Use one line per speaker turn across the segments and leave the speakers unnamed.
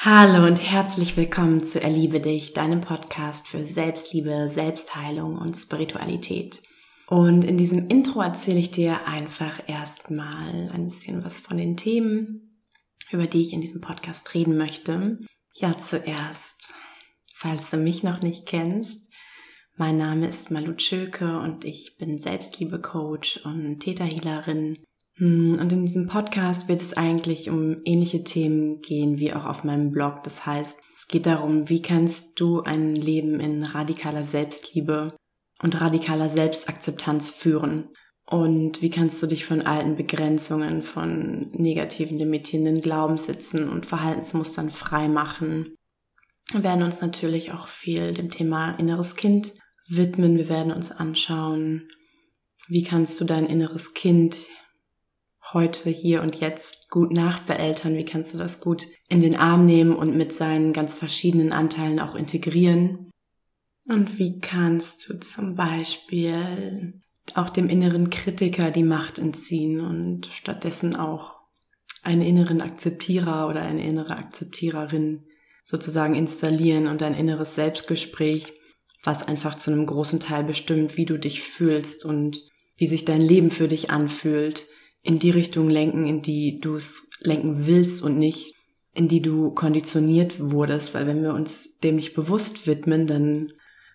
Hallo und herzlich willkommen zu Erliebe dich, deinem Podcast für Selbstliebe, Selbstheilung und Spiritualität. Und in diesem Intro erzähle ich dir einfach erstmal ein bisschen was von den Themen, über die ich in diesem Podcast reden möchte. Ja, zuerst, falls du mich noch nicht kennst, mein Name ist Malu Tschöke und ich bin Selbstliebe-Coach und Täterhealerin und in diesem Podcast wird es eigentlich um ähnliche Themen gehen wie auch auf meinem Blog. Das heißt, es geht darum, wie kannst du ein Leben in radikaler Selbstliebe und radikaler Selbstakzeptanz führen? Und wie kannst du dich von alten Begrenzungen, von negativen, limitierenden Glaubenssätzen und Verhaltensmustern frei machen? Wir werden uns natürlich auch viel dem Thema inneres Kind widmen. Wir werden uns anschauen, wie kannst du dein inneres Kind heute, hier und jetzt gut nachbeeltern? Wie kannst du das gut in den Arm nehmen und mit seinen ganz verschiedenen Anteilen auch integrieren? Und wie kannst du zum Beispiel auch dem inneren Kritiker die Macht entziehen und stattdessen auch einen inneren Akzeptierer oder eine innere Akzeptiererin sozusagen installieren und ein inneres Selbstgespräch, was einfach zu einem großen Teil bestimmt, wie du dich fühlst und wie sich dein Leben für dich anfühlt, in die Richtung lenken, in die du es lenken willst und nicht in die du konditioniert wurdest, weil wenn wir uns dem nicht bewusst widmen, dann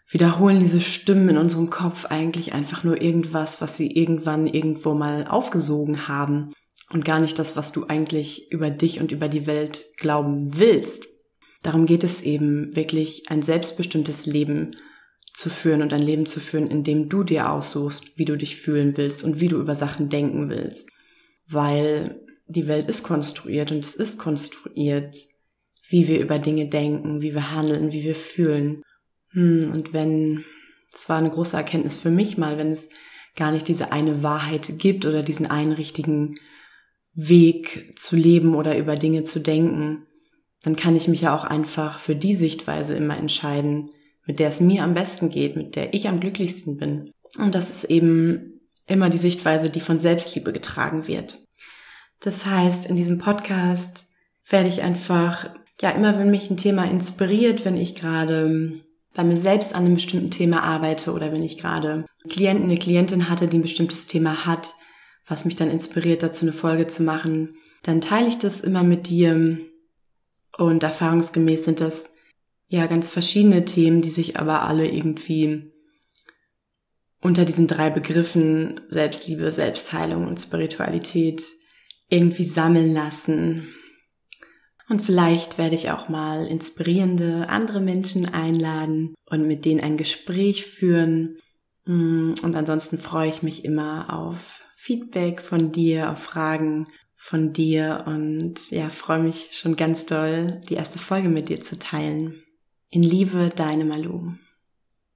wiederholen diese Stimmen in unserem Kopf eigentlich einfach nur irgendwas, was sie irgendwann irgendwo mal aufgesogen haben und gar nicht das, was du eigentlich über dich und über die Welt glauben willst. Darum geht es eben wirklich ein selbstbestimmtes Leben zu führen und ein Leben zu führen, in dem du dir aussuchst, wie du dich fühlen willst und wie du über Sachen denken willst. Weil die Welt ist konstruiert und es ist konstruiert, wie wir über Dinge denken, wie wir handeln, wie wir fühlen. Hm, und wenn, es war eine große Erkenntnis für mich mal, wenn es gar nicht diese eine Wahrheit gibt oder diesen einen richtigen Weg zu leben oder über Dinge zu denken, dann kann ich mich ja auch einfach für die Sichtweise immer entscheiden, mit der es mir am besten geht, mit der ich am glücklichsten bin. Und das ist eben immer die Sichtweise, die von Selbstliebe getragen wird. Das heißt, in diesem Podcast werde ich einfach, ja, immer wenn mich ein Thema inspiriert, wenn ich gerade bei mir selbst an einem bestimmten Thema arbeite oder wenn ich gerade Klienten, eine Klientin hatte, die ein bestimmtes Thema hat, was mich dann inspiriert, dazu eine Folge zu machen, dann teile ich das immer mit dir. Und erfahrungsgemäß sind das ja ganz verschiedene Themen, die sich aber alle irgendwie unter diesen drei Begriffen Selbstliebe, Selbstheilung und Spiritualität irgendwie sammeln lassen. Und vielleicht werde ich auch mal inspirierende andere Menschen einladen und mit denen ein Gespräch führen. Und ansonsten freue ich mich immer auf Feedback von dir, auf Fragen von dir und ja, freue mich schon ganz doll, die erste Folge mit dir zu teilen. In Liebe, deine Malu.